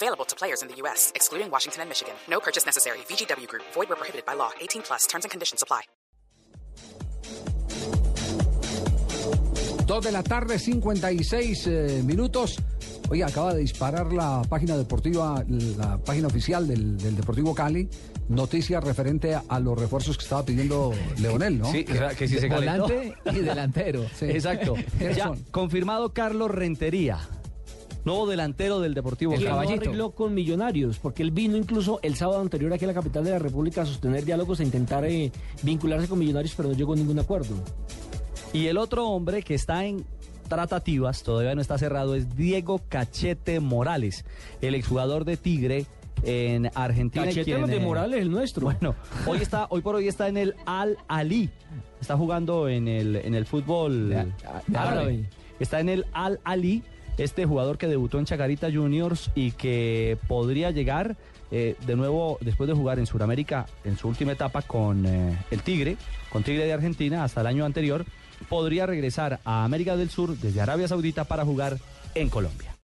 Available to players in the U.S., excluding Washington and Michigan. No purchase necessary. VGW Group. Void where prohibited by law. 18 plus. Terms and conditions apply. Dos de la tarde, 56 eh, minutos. Oye, acaba de disparar la página deportiva, la página oficial del, del Deportivo Cali, noticia referente a, a los refuerzos que estaba pidiendo Leonel, ¿no? Sí, que si se calentó. Volante y delantero. Sí. Exacto. ¿Quiénes Ya confirmado Carlos Rentería, nuevo delantero del Deportivo El no Caballito. arregló con Millonarios, porque él vino incluso el sábado anterior aquí a la capital de la República a sostener diálogos e intentar eh, vincularse con Millonarios, pero no llegó a ningún acuerdo. Y el otro hombre que está en tratativas, todavía no está cerrado, es Diego Cachete Morales, el exjugador de Tigre en Argentina. Cachete quien, los de eh, Morales, el nuestro. Bueno, hoy está, hoy por hoy está en el Al Ali. Está jugando en el, en el fútbol árabe. Está en el Al Ali, este jugador que debutó en Chacarita Juniors y que podría llegar eh, de nuevo después de jugar en Sudamérica en su última etapa con eh, el Tigre, con Tigre de Argentina hasta el año anterior, podría regresar a América del Sur desde Arabia Saudita para jugar en Colombia.